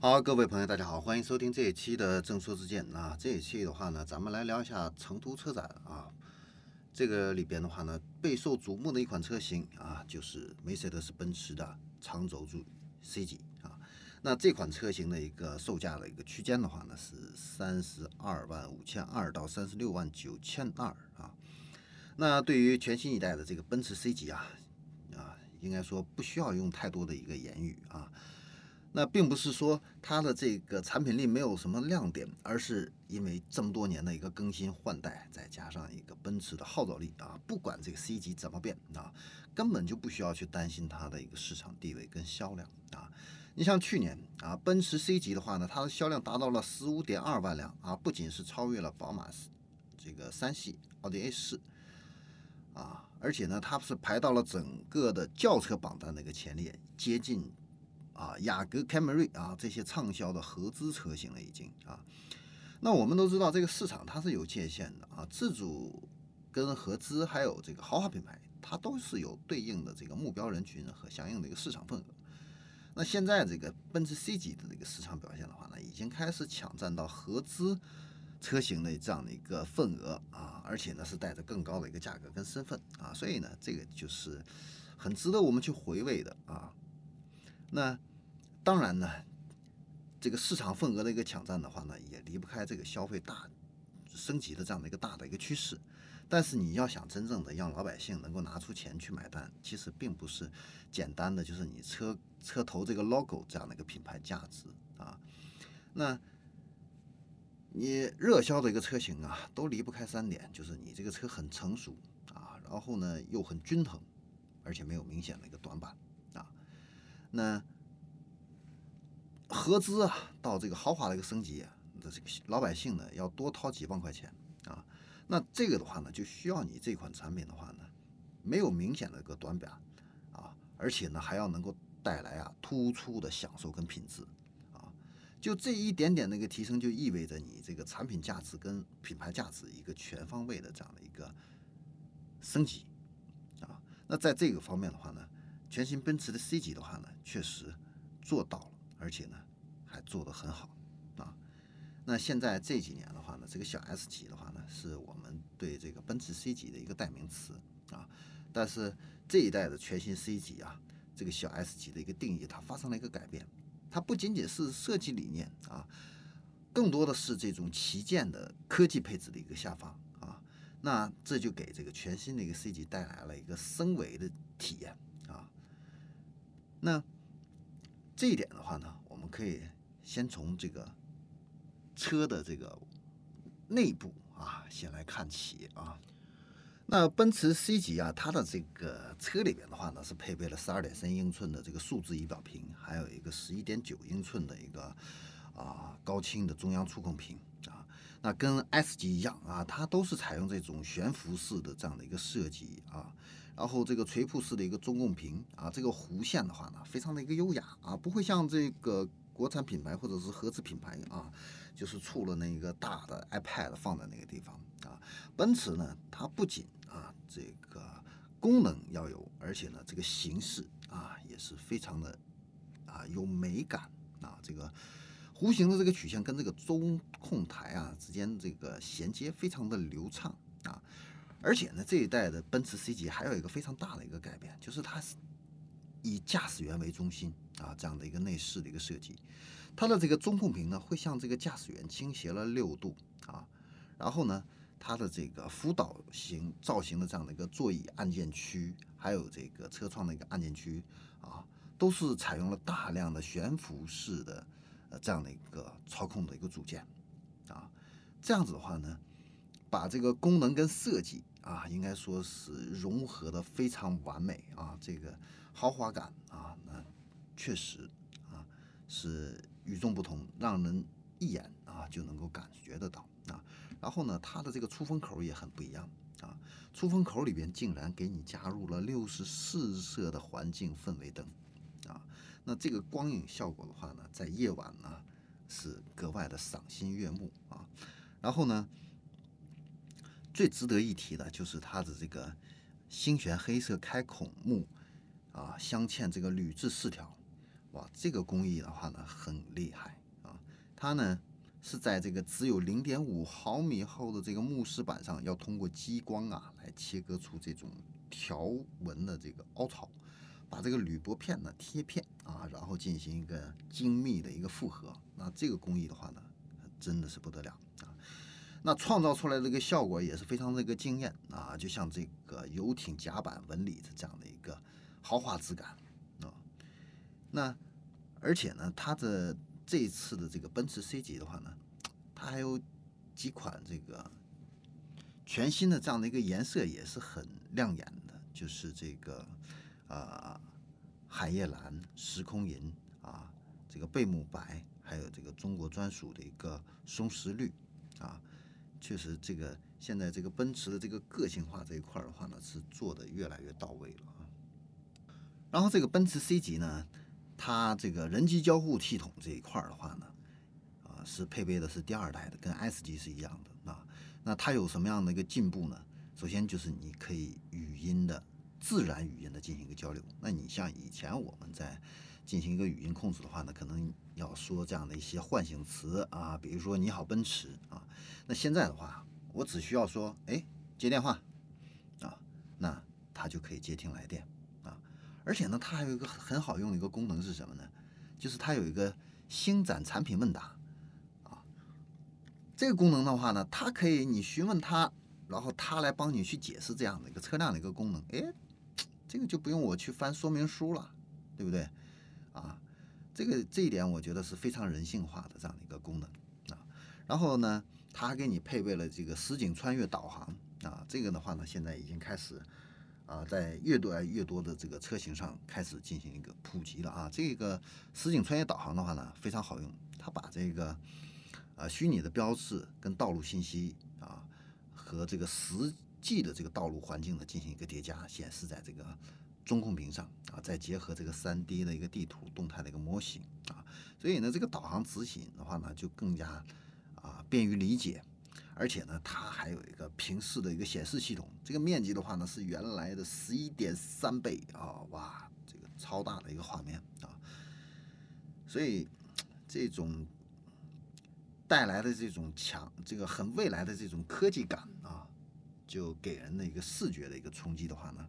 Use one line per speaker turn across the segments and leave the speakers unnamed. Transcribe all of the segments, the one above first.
好，各位朋友，大家好，欢迎收听这一期的正说之见啊。这一期的话呢，咱们来聊一下成都车展啊。这个里边的话呢，备受瞩目的一款车型啊，就是梅赛德斯奔驰的长轴距 C 级啊。那这款车型的一个售价的一个区间的话呢，是三十二万五千二到三十六万九千二啊。那对于全新一代的这个奔驰 C 级啊啊，应该说不需要用太多的一个言语啊。那并不是说它的这个产品力没有什么亮点，而是因为这么多年的一个更新换代，再加上一个奔驰的号召力啊，不管这个 C 级怎么变啊，根本就不需要去担心它的一个市场地位跟销量啊。你像去年啊，奔驰 C 级的话呢，它的销量达到了十五点二万辆啊，不仅是超越了宝马这个三系、奥迪 A 四啊，而且呢，它是排到了整个的轿车榜单的一个前列，接近。啊，雅阁、凯美瑞啊，这些畅销的合资车型了已经啊。那我们都知道，这个市场它是有界限的啊，自主跟合资还有这个豪华品牌，它都是有对应的这个目标人群和相应的一个市场份额。那现在这个奔驰 C 级的这个市场表现的话呢，已经开始抢占到合资车型的这样的一个份额啊，而且呢是带着更高的一个价格跟身份啊，所以呢这个就是很值得我们去回味的啊。那当然呢，这个市场份额的一个抢占的话呢，也离不开这个消费大升级的这样的一个大的一个趋势。但是你要想真正的让老百姓能够拿出钱去买单，其实并不是简单的就是你车车头这个 logo 这样的一个品牌价值啊。那你热销的一个车型啊，都离不开三点，就是你这个车很成熟啊，然后呢又很均衡，而且没有明显的一个短板。那合资啊，到这个豪华的一个升级，的这个老百姓呢，要多掏几万块钱啊。那这个的话呢，就需要你这款产品的话呢，没有明显的一个短板啊，而且呢，还要能够带来啊突出的享受跟品质啊。就这一点点的一个提升，就意味着你这个产品价值跟品牌价值一个全方位的这样的一个升级啊。那在这个方面的话呢，全新奔驰的 C 级的话呢，确实做到了。而且呢，还做得很好啊。那现在这几年的话呢，这个小 S 级的话呢，是我们对这个奔驰 C 级的一个代名词啊。但是这一代的全新 C 级啊，这个小 S 级的一个定义它发生了一个改变，它不仅仅是设计理念啊，更多的是这种旗舰的科技配置的一个下放啊。那这就给这个全新的一个 C 级带来了一个升维的体验。那。这一点的话呢，我们可以先从这个车的这个内部啊，先来看起啊。那奔驰 C 级啊，它的这个车里边的话呢，是配备了十二点三英寸的这个数字仪表屏，还有一个十一点九英寸的一个啊高清的中央触控屏。那跟 S 级一样啊，它都是采用这种悬浮式的这样的一个设计啊。然后这个垂瀑式的一个中控屏啊，这个弧线的话呢，非常的一个优雅啊，不会像这个国产品牌或者是合资品牌啊，就是出了那个大的 iPad 放在那个地方啊。奔驰呢，它不仅啊这个功能要有，而且呢这个形式啊也是非常的啊有美感啊。这个弧形的这个曲线跟这个中控台啊之间这个衔接非常的流畅啊。而且呢，这一代的奔驰 C 级还有一个非常大的一个改变，就是它是以驾驶员为中心啊，这样的一个内饰的一个设计。它的这个中控屏呢，会向这个驾驶员倾斜了六度啊。然后呢，它的这个辅导型造型的这样的一个座椅按键区，还有这个车窗的一个按键区啊，都是采用了大量的悬浮式的呃这样的一个操控的一个组件啊。这样子的话呢。把这个功能跟设计啊，应该说是融合的非常完美啊，这个豪华感啊，那确实啊是与众不同，让人一眼啊就能够感觉得到啊。然后呢，它的这个出风口也很不一样啊，出风口里边竟然给你加入了六十四色的环境氛围灯，那这个光影效果的话呢，在夜晚呢是格外的赏心悦目啊。然后呢。最值得一提的就是它的这个星玄黑色开孔木啊镶嵌这个铝制饰条，哇，这个工艺的话呢很厉害啊，它呢是在这个只有零点五毫米厚的这个木饰板上，要通过激光啊来切割出这种条纹的这个凹槽，把这个铝箔片呢贴片啊，然后进行一个精密的一个复合。那这个工艺的话呢，真的是不得了啊。那创造出来这个效果也是非常的一个惊艳啊，就像这个游艇甲板纹理的这样的一个豪华质感啊。那而且呢，它的这一次的这个奔驰 C 级的话呢，它还有几款这个全新的这样的一个颜色也是很亮眼的，就是这个啊海夜蓝、时空银啊，这个贝母白，还有这个中国专属的一个松石绿啊。确实，这个现在这个奔驰的这个个性化这一块的话呢，是做的越来越到位了啊。然后这个奔驰 C 级呢，它这个人机交互系统这一块的话呢，啊是配备的是第二代的，跟 S 级是一样的啊。那它有什么样的一个进步呢？首先就是你可以语音的自然语音的进行一个交流。那你像以前我们在进行一个语音控制的话呢，可能要说这样的一些唤醒词啊，比如说“你好，奔驰”啊。那现在的话，我只需要说“哎，接电话”，啊，那它就可以接听来电啊。而且呢，它还有一个很好用的一个功能是什么呢？就是它有一个星展产品问答啊。这个功能的话呢，它可以你询问它，然后它来帮你去解释这样的一个车辆的一个功能。哎，这个就不用我去翻说明书了，对不对？啊，这个这一点我觉得是非常人性化的这样的一个功能啊。然后呢，它还给你配备了这个实景穿越导航啊。这个的话呢，现在已经开始啊，在越多越多的这个车型上开始进行一个普及了啊。这个实景穿越导航的话呢，非常好用，它把这个呃虚拟的标志跟道路信息啊和这个实际的这个道路环境呢进行一个叠加，显示在这个。中控屏上啊，再结合这个三 D 的一个地图动态的一个模型啊，所以呢，这个导航执行的话呢，就更加啊便于理解，而且呢，它还有一个平视的一个显示系统，这个面积的话呢是原来的十一点三倍啊，哇，这个超大的一个画面啊，所以这种带来的这种强，这个很未来的这种科技感啊，就给人的一个视觉的一个冲击的话呢，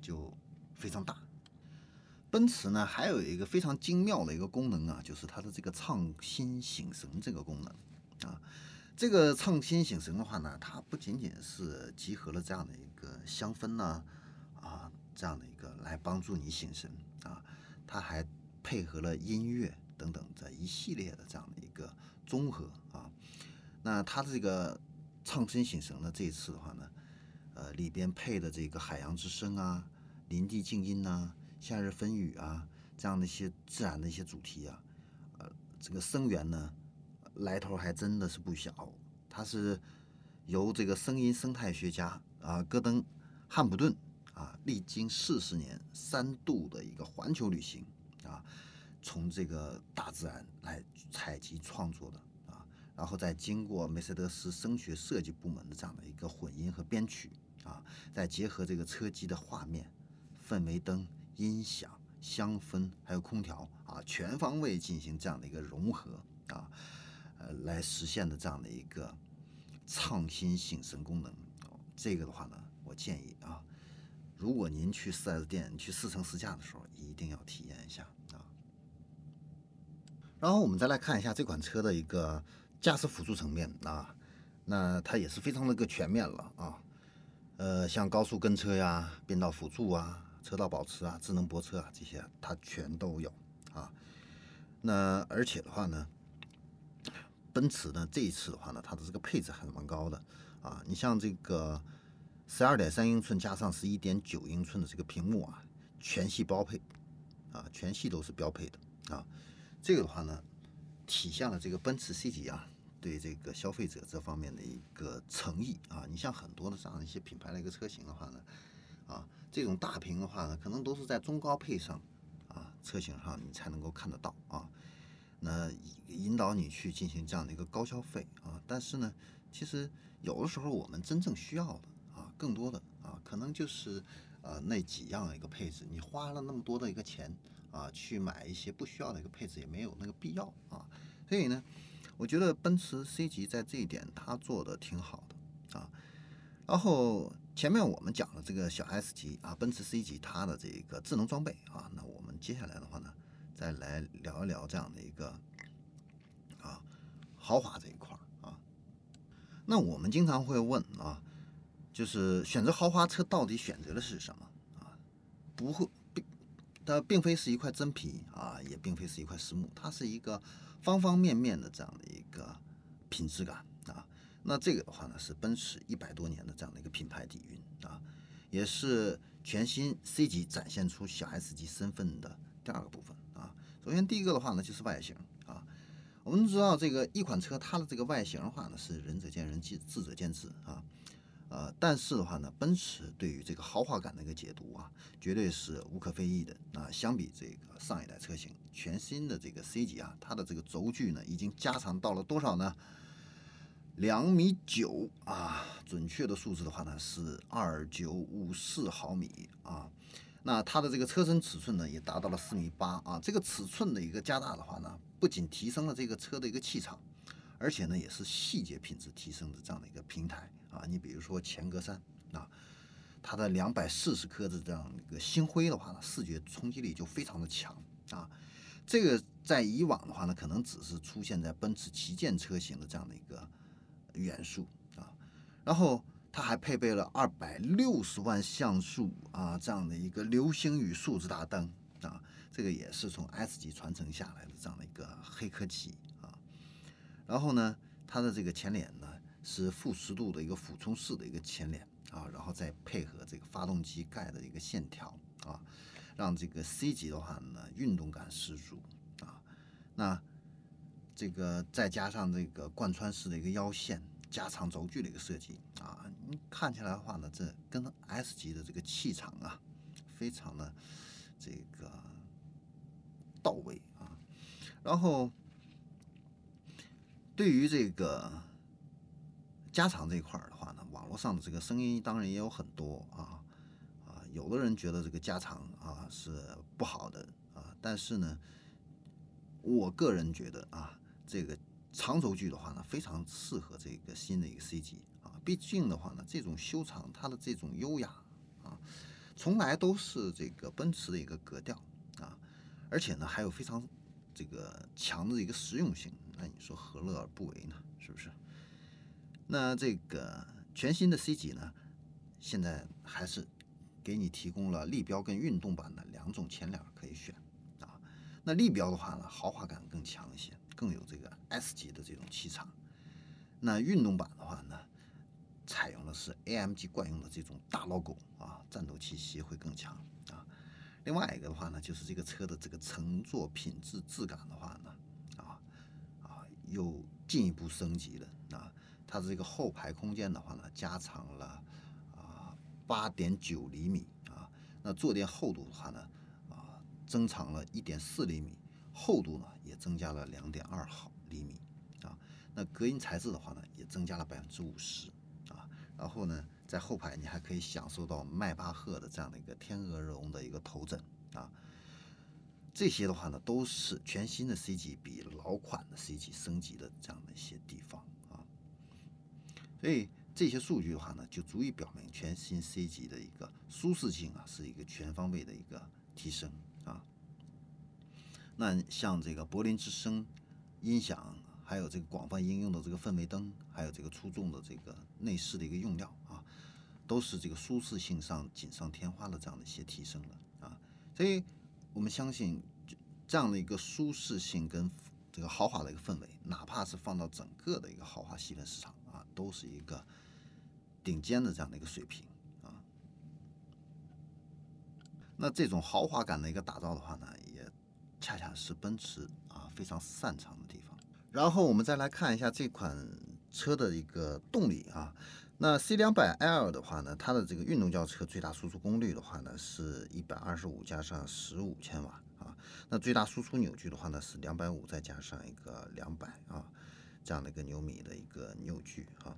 就。非常大，奔驰呢还有一个非常精妙的一个功能啊，就是它的这个畅心醒神这个功能啊。这个畅心醒神的话呢，它不仅仅是集合了这样的一个香氛呢啊这样的一个来帮助你醒神啊，它还配合了音乐等等这一系列的这样的一个综合啊。那它的这个畅心醒神呢，这一次的话呢，呃里边配的这个海洋之声啊。林地静音呐，夏日风雨啊，这样的一些自然的一些主题啊，呃，这个声源呢，来头还真的是不小。它是由这个声音生态学家啊，戈登汉普顿啊，历经四十年三度的一个环球旅行啊，从这个大自然来采集创作的，然后再经过梅赛德斯声学设计部门的这样的一个混音和编曲啊，再结合这个车机的画面。氛围灯、音响、香氛，还有空调啊，全方位进行这样的一个融合啊，呃，来实现的这样的一个畅心醒神功能。这个的话呢，我建议啊，如果您去 4S 店去试乘试驾的时候，一定要体验一下啊。然后我们再来看一下这款车的一个驾驶辅助层面啊，那它也是非常的个全面了啊，呃，像高速跟车呀、变道辅助啊。车道保持啊，智能泊车啊，这些它全都有啊。那而且的话呢，奔驰呢这一次的话呢，它的这个配置还是蛮高的啊。你像这个十二点三英寸加上十一点九英寸的这个屏幕啊，全系标配啊，全系都是标配的啊。这个的话呢，体现了这个奔驰 C 级啊对这个消费者这方面的一个诚意啊。你像很多的这样一些品牌的一个车型的话呢。啊，这种大屏的话呢，可能都是在中高配上，啊，车型上你才能够看得到啊。那引导你去进行这样的一个高消费啊。但是呢，其实有的时候我们真正需要的啊，更多的啊，可能就是呃那几样一个配置。你花了那么多的一个钱啊，去买一些不需要的一个配置也没有那个必要啊。所以呢，我觉得奔驰 C 级在这一点它做的挺好的啊。然后前面我们讲了这个小 S 级啊，奔驰 C 级它的这个智能装备啊，那我们接下来的话呢，再来聊一聊这样的一个啊豪华这一块啊。那我们经常会问啊，就是选择豪华车到底选择的是什么啊？不会它并非是一块真皮啊，也并非是一块实木，它是一个方方面面的这样的一个品质感啊。那这个的话呢，是奔驰一百多年的这样的一个品牌底蕴啊，也是全新 C 级展现出小 S 级身份的第二个部分啊。首先第一个的话呢，就是外形啊。我们知道这个一款车它的这个外形的话呢，是仁者见仁，智智者见智啊。呃，但是的话呢，奔驰对于这个豪华感的一个解读啊，绝对是无可非议的啊。相比这个上一代车型，全新的这个 C 级啊，它的这个轴距呢，已经加长到了多少呢？两米九啊，准确的数字的话呢是二九五四毫米啊。那它的这个车身尺寸呢也达到了四米八啊。这个尺寸的一个加大的话呢，不仅提升了这个车的一个气场，而且呢也是细节品质提升的这样的一个平台啊。你比如说前格栅啊，它的两百四十颗的这样一个星辉的话呢，视觉冲击力就非常的强啊。这个在以往的话呢，可能只是出现在奔驰旗舰车型的这样的一个。元素啊，然后它还配备了二百六十万像素啊这样的一个流星雨数字大灯啊，这个也是从 S 级传承下来的这样的一个黑科技啊。然后呢，它的这个前脸呢是负十度的一个俯冲式的一个前脸啊，然后再配合这个发动机盖的一个线条啊，让这个 C 级的话呢运动感十足啊。那这个再加上这个贯穿式的一个腰线，加长轴距的一个设计啊，你看起来的话呢，这跟 S 级的这个气场啊，非常的这个到位啊。然后对于这个加长这一块儿的话呢，网络上的这个声音当然也有很多啊啊，有的人觉得这个加长啊是不好的啊，但是呢，我个人觉得啊。这个长轴距的话呢，非常适合这个新的一个 C 级啊。毕竟的话呢，这种修长它的这种优雅啊，从来都是这个奔驰的一个格调啊。而且呢，还有非常这个强的一个实用性。那你说何乐而不为呢？是不是？那这个全新的 C 级呢，现在还是给你提供了立标跟运动版的两种前脸可以选啊。那立标的话呢，豪华感更强一些。更有这个 S 级的这种气场。那运动版的话呢，采用的是 AMG 惯用的这种大 logo 啊，战斗气息会更强啊。另外一个的话呢，就是这个车的这个乘坐品质质感的话呢，啊啊又进一步升级了啊。它这个后排空间的话呢，加长了啊八点九厘米啊。那坐垫厚度的话呢，啊增长了一点四厘米。厚度呢也增加了两点二毫厘米啊，那隔音材质的话呢也增加了百分之五十啊，然后呢在后排你还可以享受到迈巴赫的这样的一个天鹅绒的一个头枕啊，这些的话呢都是全新的 C 级比老款的 C 级升级的这样的一些地方，所以这些数据的话呢就足以表明全新 C 级的一个舒适性啊是一个全方位的一个提升啊。那像这个柏林之声音响，还有这个广泛应用的这个氛围灯，还有这个出众的这个内饰的一个用料啊，都是这个舒适性上锦上添花的这样的一些提升的啊。所以我们相信，这样的一个舒适性跟这个豪华的一个氛围，哪怕是放到整个的一个豪华细分市场，都是一个顶尖的这样的一个水平啊。那这种豪华感的一个打造的话呢？也恰恰是奔驰啊非常擅长的地方。然后我们再来看一下这款车的一个动力啊。那 C 两百 L 的话呢，它的这个运动轿车最大输出功率的话呢是一百二十五加上十五千瓦啊。那最大输出扭矩的话呢是两百五再加上一个两百啊这样的一个牛米的一个扭矩哈。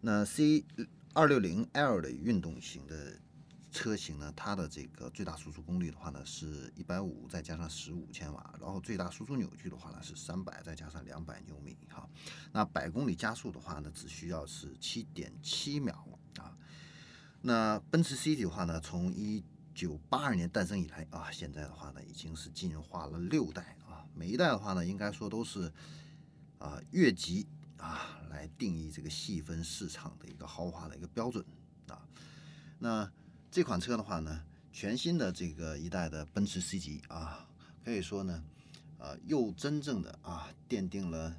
那 C 二六零 L 的运动型的车型呢，它的这个最大输出功率的话呢是一百五，再加上十五千瓦，然后最大输出扭矩的话呢是三百，再加上两百牛米哈。那百公里加速的话呢，只需要是七点七秒啊。那奔驰 C 级的话呢，从一九八二年诞生以来啊，现在的话呢，已经是进化了六代啊。每一代的话呢，应该说都是啊越级啊来定义这个细分市场的一个豪华的一个标准啊。那这款车的话呢，全新的这个一代的奔驰 C 级啊，可以说呢，呃，又真正的啊奠定了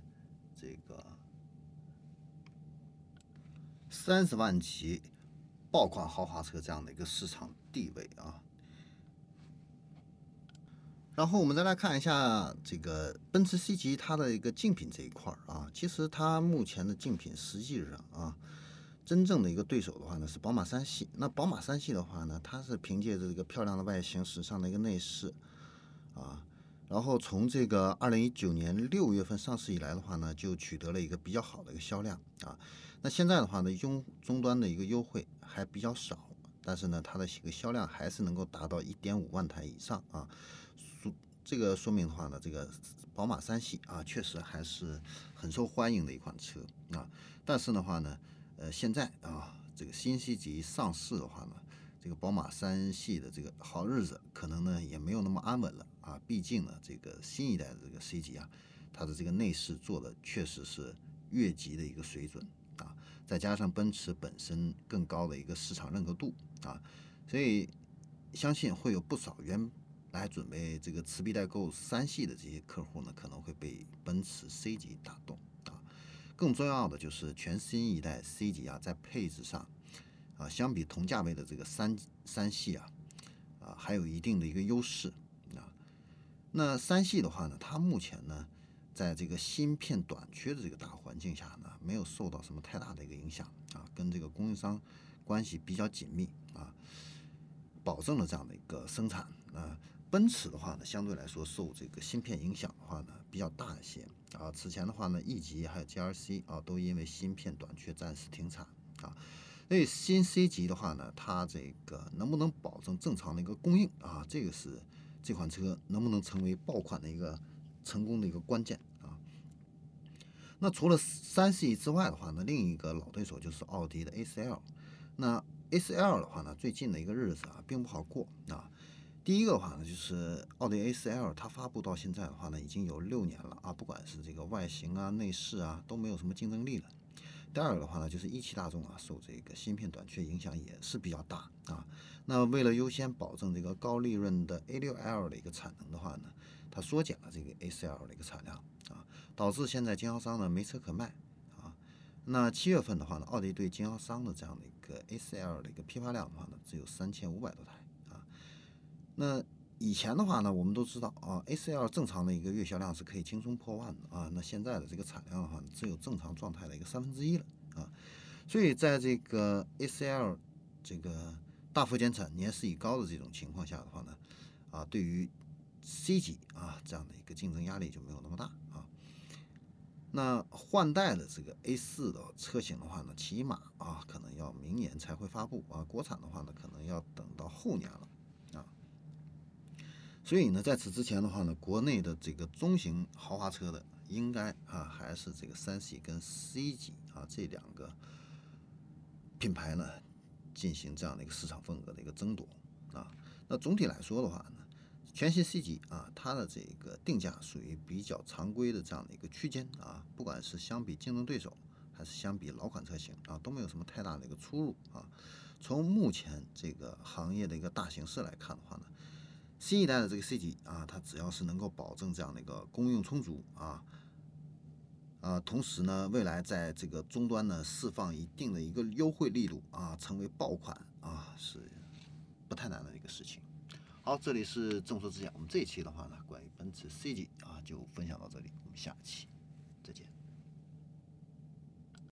这个三十万起爆款豪华车这样的一个市场地位啊。然后我们再来看一下这个奔驰 C 级它的一个竞品这一块儿啊，其实它目前的竞品实际上啊。真正的一个对手的话呢是宝马三系。那宝马三系的话呢，它是凭借着这个漂亮的外形、时尚的一个内饰，啊，然后从这个二零一九年六月份上市以来的话呢，就取得了一个比较好的一个销量啊。那现在的话呢，优终端的一个优惠还比较少，但是呢，它的一个销量还是能够达到一点五万台以上啊。这个说明的话呢，这个宝马三系啊，确实还是很受欢迎的一款车啊。但是的话呢，呃，现在啊，这个新 C 级上市的话呢，这个宝马三系的这个好日子可能呢也没有那么安稳了啊。毕竟呢，这个新一代的这个 C 级啊，它的这个内饰做的确实是越级的一个水准啊，再加上奔驰本身更高的一个市场认可度啊，所以相信会有不少原来准备这个持币待购三系的这些客户呢，可能会被奔驰 C 级打动啊。更重要的就是全新一代 C 级啊，在配置上啊，相比同价位的这个三三系啊，啊，还有一定的一个优势啊。那三系的话呢，它目前呢，在这个芯片短缺的这个大环境下呢，没有受到什么太大的一个影响啊，跟这个供应商关系比较紧密啊，保证了这样的一个生产啊。奔驰的话呢，相对来说受这个芯片影响的话呢，比较大一些。啊，此前的话呢，E 级还有 GRC 啊，都因为芯片短缺暂时停产啊。所以新 C 级的话呢，它这个能不能保证正常的一个供应啊？这个是这款车能不能成为爆款的一个成功的一个关键啊。那除了三系之外的话呢，另一个老对手就是奥迪的 A4L。那 A4L 的话呢，最近的一个日子啊，并不好过啊。第一个的话呢，就是奥迪 A4L，它发布到现在的话呢，已经有六年了啊，不管是这个外形啊、内饰啊，都没有什么竞争力了。第二个的话呢，就是一汽大众啊，受这个芯片短缺影响也是比较大啊。那为了优先保证这个高利润的 A6L 的一个产能的话呢，它缩减了这个 A4L 的一个产量啊，导致现在经销商呢没车可卖啊。那七月份的话呢，奥迪对经销商的这样的一个 A4L 的一个批发量的话呢，只有三千五百多台。那以前的话呢，我们都知道啊，A4L 正常的一个月销量是可以轻松破万的啊。那现在的这个产量的话，只有正常状态的一个三分之一了啊。所以在这个 A4L 这个大幅减产、年事已高的这种情况下的话呢，啊，对于 C 级啊这样的一个竞争压力就没有那么大啊。那换代的这个 A4 的车型的话呢，起码啊可能要明年才会发布啊。国产的话呢，可能要等到后年了。所以呢，在此之前的话呢，国内的这个中型豪华车的，应该啊还是这个三系跟 C 级啊这两个品牌呢进行这样的一个市场份额的一个争夺啊。那总体来说的话呢，全新 C 级啊，它的这个定价属于比较常规的这样的一个区间啊，不管是相比竞争对手，还是相比老款车型啊，都没有什么太大的一个出入啊。从目前这个行业的一个大形势来看的话呢。新一代的这个 C 级啊，它只要是能够保证这样的一个供应充足啊，啊，同时呢，未来在这个终端呢释放一定的一个优惠力度啊，成为爆款啊，是不太难的一个事情。好，这里是众说之讲，我们这一期的话呢，关于奔驰 C 级啊，就分享到这里，我们下期。